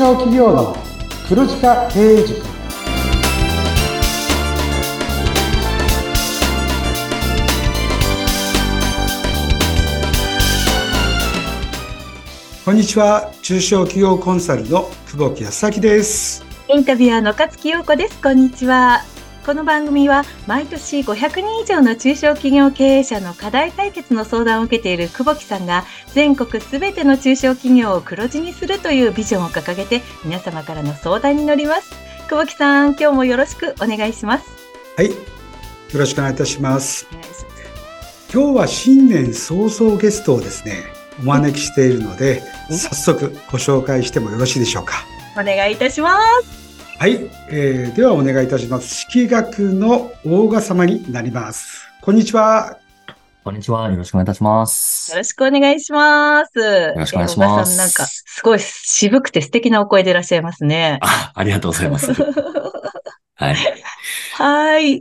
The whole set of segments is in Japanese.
小企業の黒字化経営塾。こんにちは。中小企業コンサルの久保木康明です。インタビュアーの勝木陽子です。こんにちはこの番組は毎年500人以上の中小企業経営者の課題解決の相談を受けている久保木さんが全国すべての中小企業を黒字にするというビジョンを掲げて皆様からの相談に乗ります。久保木さん今日もよろしくお願いします。はい。よろしくお願いいたします。今日は新年早々ゲストをですねお招きしているので早速ご紹介してもよろしいでしょうか。お願いいたしますはい、えー、ではお願いいたします。式学の大賀様になります。こんにちは。こんにちは。よろしくお願いいたします。よろしくお願いします。よろしくお願いします。さん、なんか、すごい渋くて素敵なお声でいらっしゃいますね。あ、ありがとうございます。はい。はい。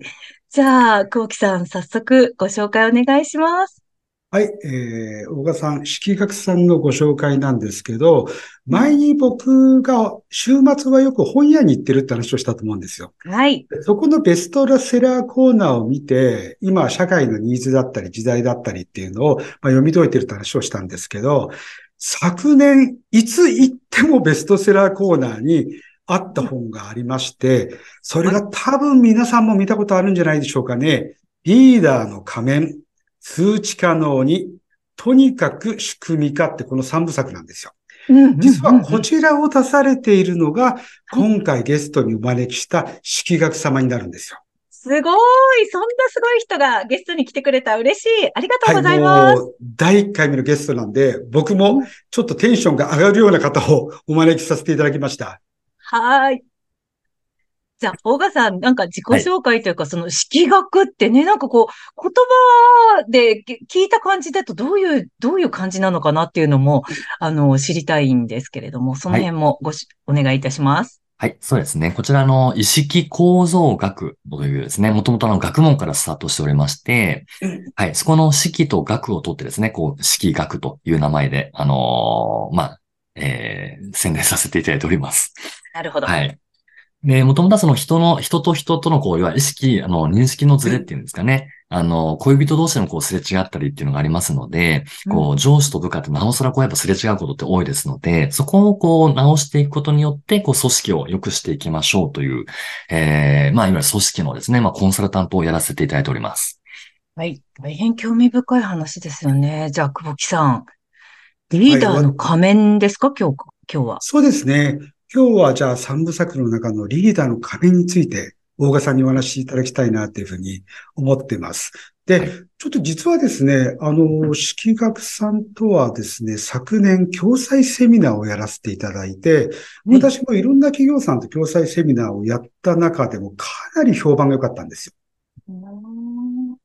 じゃあ、コウキさん、早速ご紹介お願いします。はい、えー、大賀さん、式学さんのご紹介なんですけど、前に僕が週末はよく本屋に行ってるって話をしたと思うんですよ。はい。そこのベストセラーコーナーを見て、今社会のニーズだったり時代だったりっていうのを、まあ、読み解いてるって話をしたんですけど、昨年、いつ行ってもベストセラーコーナーにあった本がありまして、それが多分皆さんも見たことあるんじゃないでしょうかね。リーダーの仮面。数値可能に、とにかく仕組み化ってこの三部作なんですよ。実はこちらを出されているのが、今回ゲストにお招きした式学様になるんですよ。すごいそんなすごい人がゲストに来てくれた嬉しいありがとうございます。はい、第1回目のゲストなんで、僕もちょっとテンションが上がるような方をお招きさせていただきました。はい。じゃあ、大賀さん、なんか自己紹介というか、はい、その式学ってね、なんかこう、言葉で聞いた感じだとどういう、どういう感じなのかなっていうのも、あの、知りたいんですけれども、その辺もごし、はい、お願いいたします。はい、そうですね。こちらの意識構造学というですね、もともとの学問からスタートしておりまして、はい、そこの式と学を取ってですね、こう、式学という名前で、あのー、まあ、えー、宣伝させていただいております。なるほど。はい。で、もともとはその人の、人と人とのこう、いわゆる意識、あの、認識のズレっていうんですかね。あの、恋人同士のこう、すれ違ったりっていうのがありますので、こう、上司と部下ってなおさらこう、やっぱすれ違うことって多いですので、そこをこう、直していくことによって、こう、組織を良くしていきましょうという、ええー、まあ、いわゆる組織のですね、まあ、コンサルタントをやらせていただいております。はい。大変興味深い話ですよね。じゃあ、久保木さん。リーダーの仮面ですか、はい、今日、今日は。そうですね。今日はじゃあ三部作の中のリーダーの壁について、大賀さんにお話しいただきたいなというふうに思っています。で、はい、ちょっと実はですね、あの、式学さんとはですね、昨年共済セミナーをやらせていただいて、私もいろんな企業さんと共済セミナーをやった中でもかなり評判が良かったんですよ。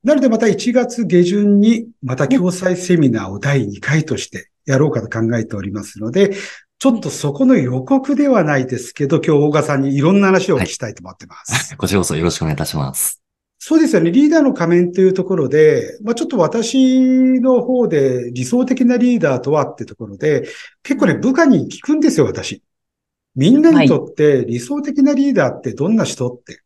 なのでまた1月下旬にまた共済セミナーを第2回としてやろうかと考えておりますので、ちょっとそこの予告ではないですけど、今日大賀さんにいろんな話を聞きたいと思ってます。はい、こちらこそよろしくお願いいたします。そうですよね。リーダーの仮面というところで、まあ、ちょっと私の方で理想的なリーダーとはってところで、結構ね、部下に聞くんですよ、私。みんなにとって理想的なリーダーってどんな人って。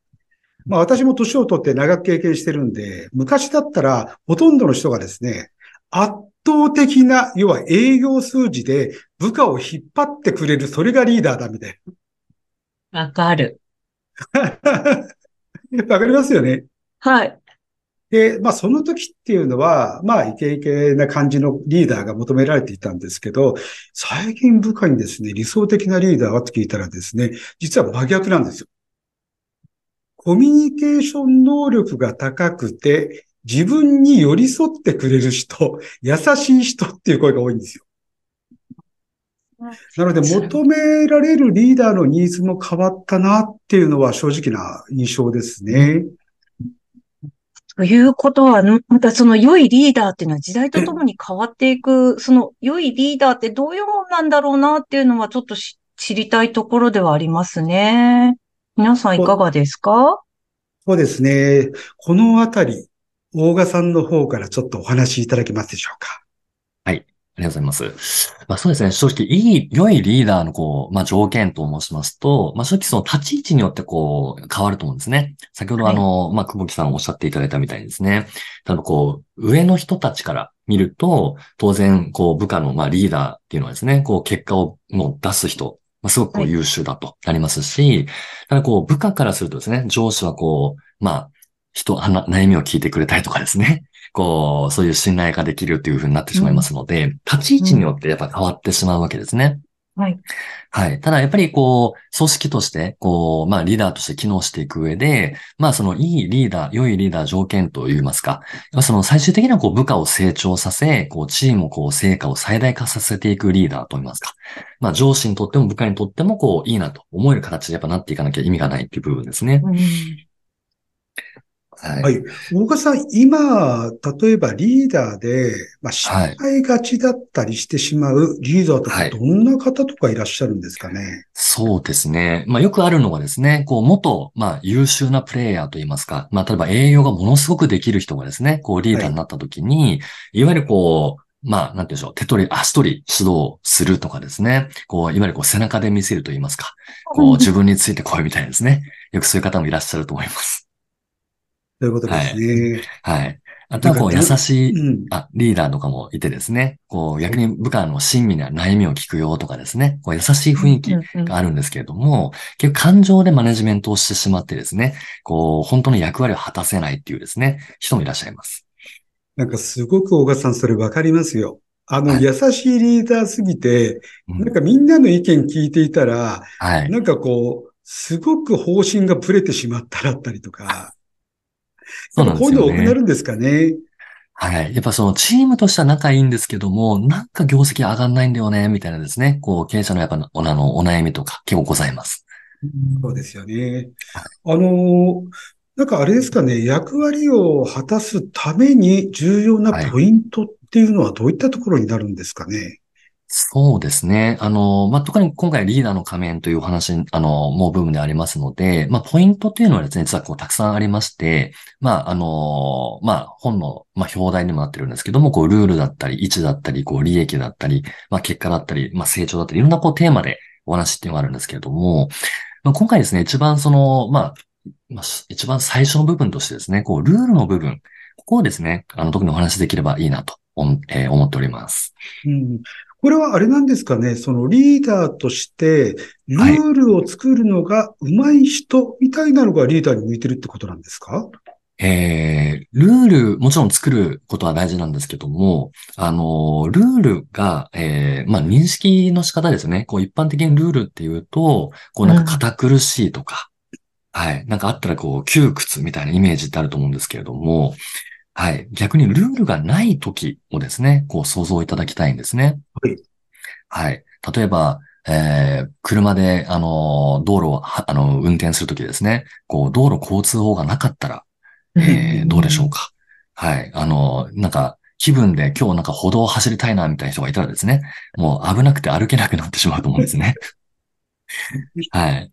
まあ私も年を取って長く経験してるんで、昔だったらほとんどの人がですね、圧倒的な、要は営業数字で部下を引っ張ってくれる、それがリーダーだ、みたいな。わかる。わかりますよね。はい。で、まあその時っていうのは、まあイケイケな感じのリーダーが求められていたんですけど、最近部下にですね、理想的なリーダーはと聞いたらですね、実は真逆なんですよ。コミュニケーション能力が高くて、自分に寄り添ってくれる人、優しい人っていう声が多いんですよ。なので求められるリーダーのニーズも変わったなっていうのは正直な印象ですね。ということは、またその良いリーダーっていうのは時代とともに変わっていく、その良いリーダーってどういうもんなんだろうなっていうのはちょっと知りたいところではありますね。皆さんいかがですか？そうですね。このあたり、大賀さんの方からちょっとお話しいただけますでしょうか？はい。ありがとうございます。まあそうですね。正直、いい、良いリーダーのこう、まあ条件と申しますと、まあ正直その立ち位置によってこう、変わると思うんですね。先ほどあの、はい、まあ久保木さんおっしゃっていただいたみたいにですね。例えばこう、上の人たちから見ると、当然、こう、部下のまあリーダーっていうのはですね、こう、結果をもう出す人、まあ、すごくこう優秀だとなりますし、はい、ただこう、部下からするとですね、上司はこう、まあ、人、悩みを聞いてくれたりとかですね。こう、そういう信頼ができるっていうふうになってしまいますので、うん、立ち位置によってやっぱ変わってしまうわけですね。はい。はい。ただやっぱりこう、組織として、こう、まあリーダーとして機能していく上で、まあそのいいリーダー、良いリーダー条件といいますか、その最終的なこう部下を成長させ、こうチームをこう成果を最大化させていくリーダーといいますか。まあ上司にとっても部下にとってもこういいなと思える形でやっぱなっていかなきゃ意味がないっていう部分ですね。うんはい。大川さん、今、例えばリーダーで、まあ、失敗がちだったりしてしまうリーダーとか、どんな方とかいらっしゃるんですかね、はい、そうですね。まあ、よくあるのがですね、こう、元、まあ、優秀なプレイヤーといいますか、まあ、例えば営業がものすごくできる人がですね、こう、リーダーになった時に、はい、いわゆるこう、まあ、なんて言うんでしょう、手取り、足取り指導するとかですね。こう、いわゆるこう背中で見せると言いますか。こう、自分についてこいみたいですね。よくそういう方もいらっしゃると思います。ということですね。はい。はい、あとはこう優しい、うん、あ、リーダーとかもいてですね、こう逆に部下の親身な悩みを聞くよとかですね、こう優しい雰囲気があるんですけれども、結構感情でマネジメントをしてしまってですね、こう本当の役割を果たせないっていうですね、人もいらっしゃいます。なんかすごく大賀さんそれわかりますよ。あの、優しいリーダーすぎて、なんかみんなの意見聞いていたら、はい、なんかこう、すごく方針がブレてしまったらったりとか、そうなんですよ、ね。こういうの多くなるんですかね。はい。やっぱそのチームとしては仲いいんですけども、なんか業績上がんないんだよね、みたいなですね。こう、経営者のやっぱおのお悩みとか結構ございます。そうですよね。あの、なんかあれですかね、役割を果たすために重要なポイントっていうのはどういったところになるんですかね？そうですね。あの、まあ、特に今回リーダーの仮面というお話、あの、もう部分でありますので、まあ、ポイントっていうのはですね、実はこうたくさんありまして、まあ、あの、まあ、本の、まあ、表題にもなってるんですけども、こう、ルールだったり、位置だったり、こう、利益だったり、まあ、結果だったり、まあ、成長だったり、いろんなこう、テーマでお話っていうのがあるんですけれども、まあ、今回ですね、一番その、まあ、まあ、一番最初の部分としてですね、こう、ルールの部分、ここをですね、あの、特にお話できればいいなと、思っております。うんこれはあれなんですかね、そのリーダーとして、ルールを作るのが上手い人みたいなのがリーダーに向いてるってことなんですか、えー、ルール、もちろん作ることは大事なんですけども、あの、ルールが、えー、まあ、認識の仕方ですね。こう、一般的にルールっていうと、こう、なんか堅苦しいとか、うん、はい。なんかあったら、こう、窮屈みたいなイメージってあると思うんですけれども、はい。逆にルールがない時をですね、こう想像いただきたいんですね。はい。はい。例えば、えー、車で、あの、道路を、あの、運転するときですね、こう、道路交通法がなかったら、えー、どうでしょうか。はい。あの、なんか、気分で今日なんか歩道を走りたいな、みたいな人がいたらですね、もう危なくて歩けなくなってしまうと思うんですね。はい。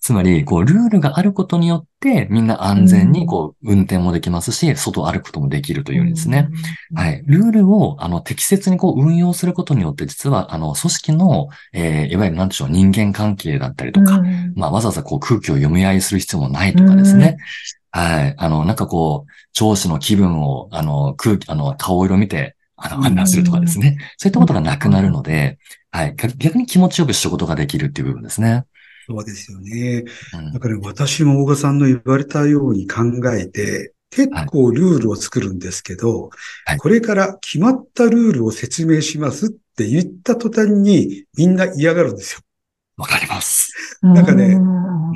つまり、こう、ルールがあることによって、みんな安全に、こう、運転もできますし、外を歩くこともできるというんですね。はい。ルールを、あの、適切にこう、運用することによって、実は、あの、組織の、えー、いわゆる、なんでしょう、人間関係だったりとか、まあ、わざわざこう、空気を読み合いする必要もないとかですね。はい。あの、なんかこう、上司の気分を、あの、空気、あの、顔色見て、あの、判断するとかですね。そういったことがなくなるので、はい。逆に気持ちよく仕事ができるっていう部分ですね。そうですよね。だから私も大賀さんの言われたように考えて、結構ルールを作るんですけど、はい、これから決まったルールを説明しますって言った途端にみんな嫌がるんですよ。わかります。なんかね、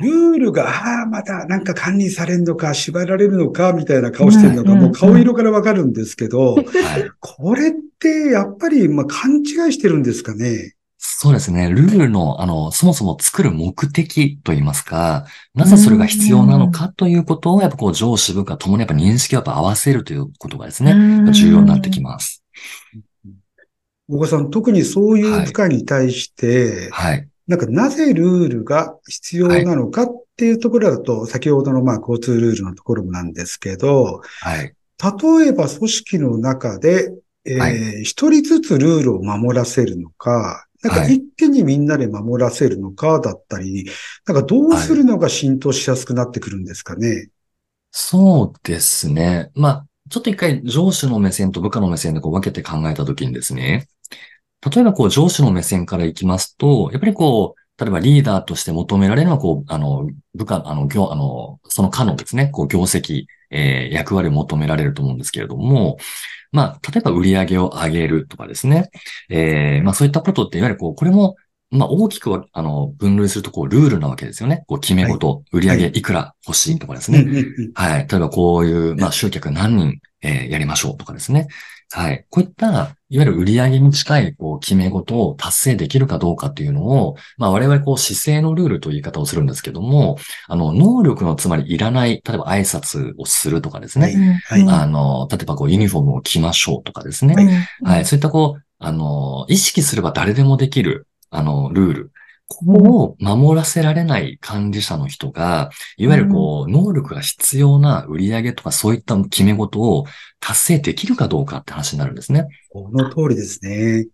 ルールが、ああ、またなんか管理されるのか、縛られるのか、みたいな顔してるのが、もう顔色からわかるんですけど、これってやっぱり、まあ、勘違いしてるんですかね。そうですね。ルールの、あの、そもそも作る目的といいますか、なぜそれが必要なのかということを、やっぱこう上司部下ともにやっぱ認識をやっぱ合わせるということがですね、重要になってきます。大川さん、特にそういう部下に対して、はい。はい、なんかなぜルールが必要なのかっていうところだと、はい、先ほどのまあ交通ルールのところもなんですけど、はい。例えば組織の中でえはいー一人ずつルールを守らせるのか、なんかはい一気にみんなで守らせるのかだったり、なんかどうするのが浸透しやすくなってくるんですかね？そうですね。まあ、ちょっと一回上司の目線と部下の目線でこう分けて考えたときにですね、例えばこう上司の目線からいきますと、やっぱりこう、例えばリーダーとして求められるのはこう、あの、部下、あの、業、あの、その課のですね、こう業績、えー役割を求められると思うんですけれども、まあ、例えば売り上げを上げるとかですね、えーまあそういったことっていわゆるこう、これもまあ、大きくは、あの、分類すると、こう、ルールなわけですよね。こう、決め事、売り上げいくら欲しいとかですね。はい。例えばこういう、まあ、集客何人、えーやりましょうとかですね。はい。こういった、いわゆる売り上げに近い、こう、決め事を達成できるかどうかっていうのを、まあ、我々、こう、姿勢のルールという言い方をするんですけども、あの、能力のつまりいらない、例えば挨拶をするとかですね。はいはいあの、例えばこう、ユニフォームを着ましょうとかですね。はい。そういったこう、あの、意識すれば誰でもできる、あの、ルール。ここを守らせられない管理者の人が、いわゆるこう、能力が必要な売り上げとかそういった決め事を達成できるかどうかって話になるんですね。この通りですね。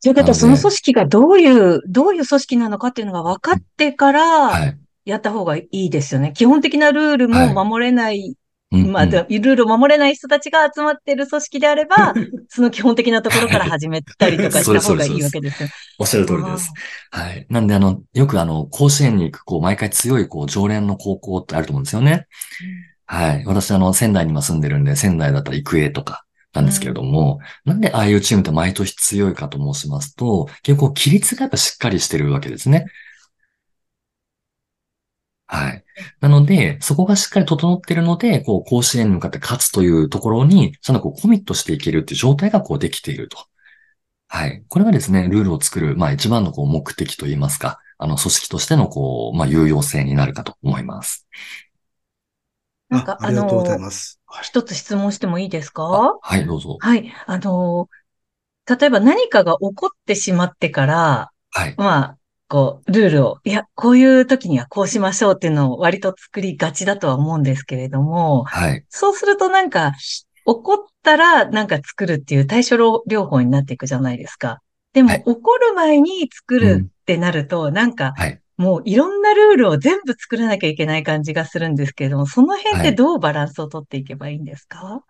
ということは、なのでその組織がどういう、どういう組織なのかっていうのが分かってから、はい。やった方がいいですよね。基本的なルールも守れない、うんまあ、うんでルールを守れない人たちが集まっている組織であれば、その基本的なところから始めたりとかした方がいいわけですよ。おっしゃる通りです。はい。なんで、あの、よくあの、甲子園に行く、こう、毎回強い、こう、常連の高校ってあると思うんですよね。はい。私、あの、仙台に今住んでるんで、仙台だったら育英とか、なんですけれども、なんでああいうチームって毎年強いかと申しますと、結構、規律がやっぱしっかりしてるわけですね。はい。なので、そこがしっかり整っているので、こう、甲子園に向かって勝つというところに、ちゃんとこう、コミットしていけるっていう状態がこう、できていると。はい。これがですね、ルールを作る、まあ一番のこう目的といいますか、あの組織としてのこう、まあ有用性になるかと思います。なんか、ああありがとうございの、ます。はい一つ質問してもいいですあかはい、どうぞ。はい。あの、例えば何かが起こってしまってから、はい。まあ、こう、ルールを、いや、こういう時にはこうしましょうっていうのを割と作りがちだとは思うんですけれども、はい。そうするとなんか、怒ったらなんか作るっていう対処療法になっていくじゃないですか。でも、はい怒る前に作るってなると、なんか、はい。もういろんなルールを全部作らなきゃいけない感じがするんですけれども、その辺ってどうバランスをとっていけばいいんですか、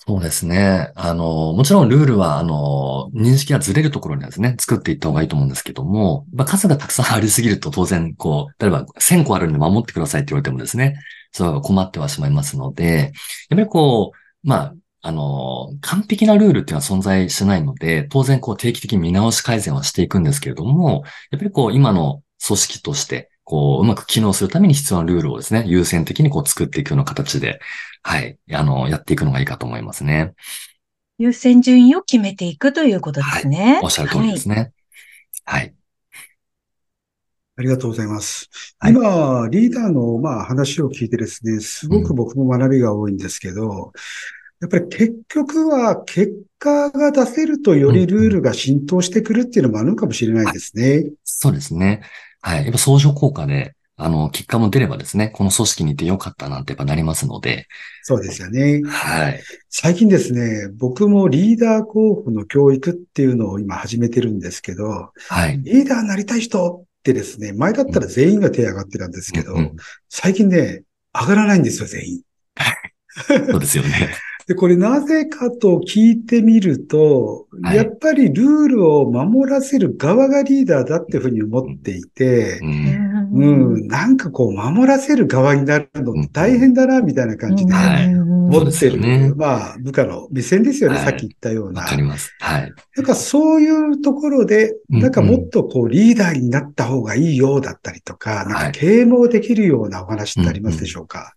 そうですね。あの、もちろんルールは、あの、認識がずれるところにはですね、作っていった方がいいと思うんですけども、まあ、数がたくさんありすぎると当然、こう、例えば1000個あるんで守ってくださいって言われてもですね、それは困ってはしまいますので、やっぱりこう、まあ、あの、完璧なルールっていうのは存在しないので、当然こう定期的に見直し改善はしていくんですけれども、やっぱりこう今の組織として、こう、うまく機能するために必要なルールをですね、優先的にこう作っていくような形で、はい、あの、やっていくのがいいかと思いますね。優先順位を決めていくということですね。おっしゃる通りですね。はい。ありがとうございます。はい今、リーダーの、まあ、話を聞いてですね、すごく僕も学びが多いんですけど、やっぱり結局は結果が出せるとよりルールが浸透してくるっていうのもあるのかもしれないですね。そうですね。はい。やっぱ相乗効果で、あの、結果も出ればですね、この組織にいてよかったなんてやっぱなりますので、そうですよね。はい。最近ですね、僕もリーダー候補の教育っていうのを今始めてるんですけど、はい。リーダーになりたい人ってですね、前だったら全員が手上がってたんですけど、うんうん最近ね、上がらないんですよ、全員。そうですよね。で、これなぜかと聞いてみると、はいやっぱりルールを守らせる側がリーダーだっていうふうに思っていてう、。うんうん、なんかこう守らせる側になるのって大変だな、みたいな感じではい思そうですってる。よねまあ、部下の目線ですよね、はいさっき言ったようなわ。かります。はい。なんかそういうところで、うんなんかもっとこうリーダーになった方がいいようだったりとか、なんか啓蒙できるようなお話ってありますでしょうか、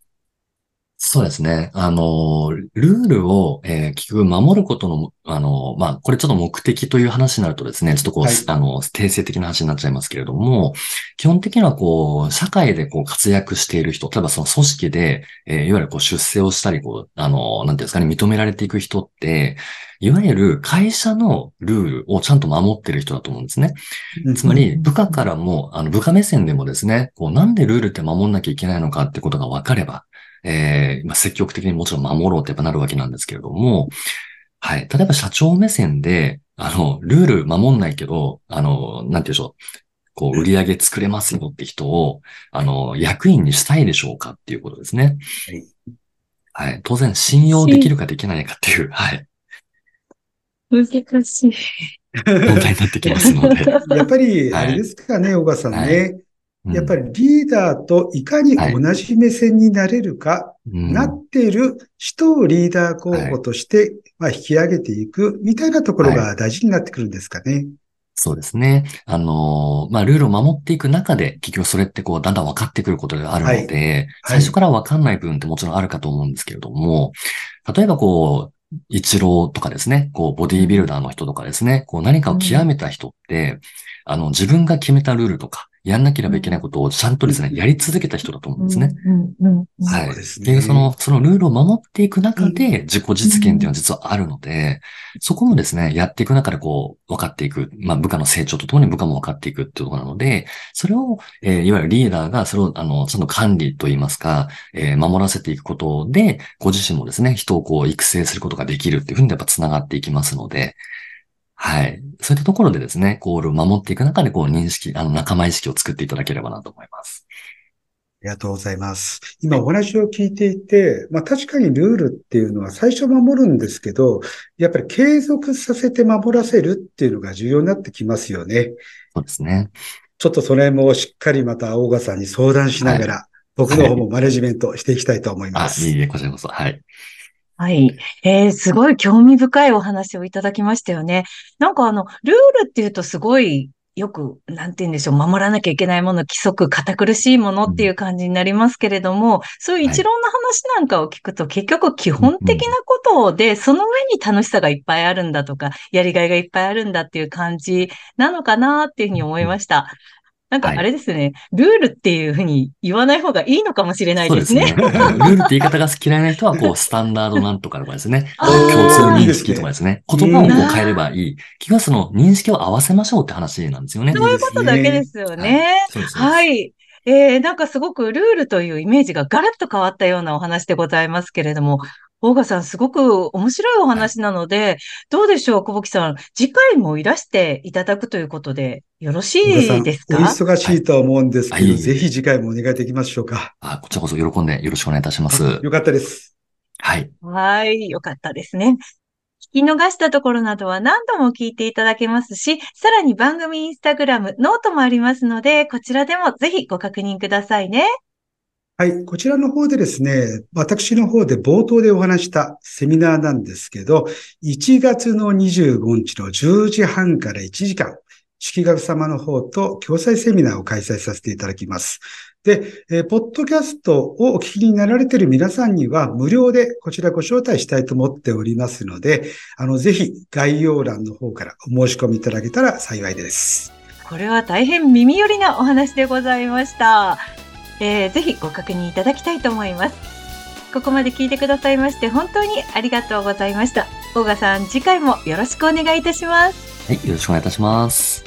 そうですね。あの、ルールを、えー結局守ることの、あの、まあ、これちょっと目的という話になるとですね、ちょっとこう、はいあの、定性的な話になっちゃいますけれども、基本的にはこう、社会でこう活躍している人、例えばその組織で、えーいわゆるこう出世をしたり、こう、あの、なんていうんですかね、認められていく人って、いわゆる会社のルールをちゃんと守ってる人だと思うんですね。つまり、部下からも、あの、部下目線でもですね、こう、なんでルールって守んなきゃいけないのかってことが分かれば、えーまあ、積極的にもちろん守ろうってやっぱなるわけなんですけれども、はい。例えば社長目線で、あの、ルール守んないけど、あの、なんて言うんでしょう。こう、売り上げ作れますよって人を、あの、役員にしたいでしょうかっていうことですね。はい。当然、信用できるかできないかっていう、はい。難しい。問題になってきますので。やっぱり、あれですかね、小川さんね。はいやっぱりリーダーといかに同じ目線になれるか、うん。なっている人をリーダー候補として、まあ、引き上げていくみたいなところが大事になってくるんですかね。そうですね。あのーまあ、ルールを守っていく中で、結局それってこう、だんだん分かってくることがあるので、はい。最初から分かんない部分ってもちろんあるかと思うんですけれども、例えばこう、一郎とかですね、こう、ボディービルダーの人とかですね、こう、何かを極めた人って、あの、自分が決めたルールとか、やんなければいけないことをちゃんとですね、うんやり続けた人だと思うんですね。はい。そうですねで、その、そのルールを守っていく中で自己実現っていうのは実はあるので、そこもですね、やっていく中でこう、分かっていく。まあ、部下の成長とともに部下も分かっていくっていうところなので、それを、えーいわゆるリーダーがそれを、あの、ちゃんと管理といいますか、えー守らせていくことで、ご自身もですね、人をこう、育成することができるっていうふうにやっぱ繋がっていきますので、はい。そういったところでですね、こう、守っていく中でこう、認識、あの、仲間意識を作っていただければなと思います。ありがとうございます。今お話を聞いていて、まあ確かにルールっていうのは最初守るんですけど、やっぱり継続させて守らせるっていうのが重要になってきますよね。そうですね。ちょっとそれもしっかりまた大賀さんに相談しながら、僕の方もマネジメントしていきたいと思いまあ、す。いえいえ、こちらこそ。はい。はい。えー、すごい興味深いお話をいただきましたよね。なんかあの、ルールっていうとすごい、よく、なんて言うんでしょう、守らなきゃいけないもの、規則、堅苦しいものっていう感じになりますけれども、そういう一論の話なんかを聞くと、結局基本的なことで、その上に楽しさがいっぱいあるんだとか、やりがいがいっぱいあるんだっていう感じなのかなっていうふうに思いました。なんかはいあれですね、ルールっていうふうに言わない方がいいのかもしれないですね。そうですね。ルールって言い方が嫌いな人は、こう、スタンダードなんとかとかですね。共通認識とかですね。言葉をこう変えればいい。結局はその認識を合わせましょうって話なんですよね。そういうことだけですよね。はいい。えー、なんかすごくルールというイメージがガラッと変わったようなお話でございますけれども、大賀さんすごく面白いお話なので、どうでしょう、小吹さん。次回もいらしていただくということで、よろしいですか？お忙しいとは思うんですけど、はいぜひ次回もお願いできましょうか。あ、こちらこそ喜んでよろしくお願いいたします。よかったです。はい。はい、よかったですね。聞き逃したところなどは何度も聞いていただけますし、さらに番組インスタグラム、ノートもありますので、こちらでもぜひご確認くださいね。はい。こちらの方でですね、私の方で冒頭でお話したセミナーなんですけど、1月の25日の10時半から1時間、式学様の方と共催セミナーを開催させていただきます。で、えーポッドキャストをお聞きになられている皆さんには無料でこちらご招待したいと思っておりますので、あの、ぜひ概要欄の方からお申し込みいただけたら幸いです。これは大変耳寄りなお話でございました。えーぜひご確認いただきたいと思います。ここまで聞いてくださいまして本当にありがとうございました。大賀さん、次回もよろしくお願いいたします。はい。よろしくお願いいたします。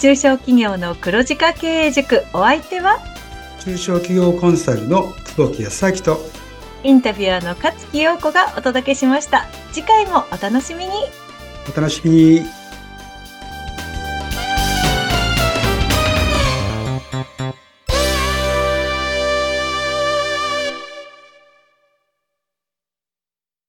中小企業の黒字化経営塾、お相手は？中小企業コンサルの久保木康明とインタビュアーの勝木陽子がお届けしました。次回もお楽しみに。お楽しみに。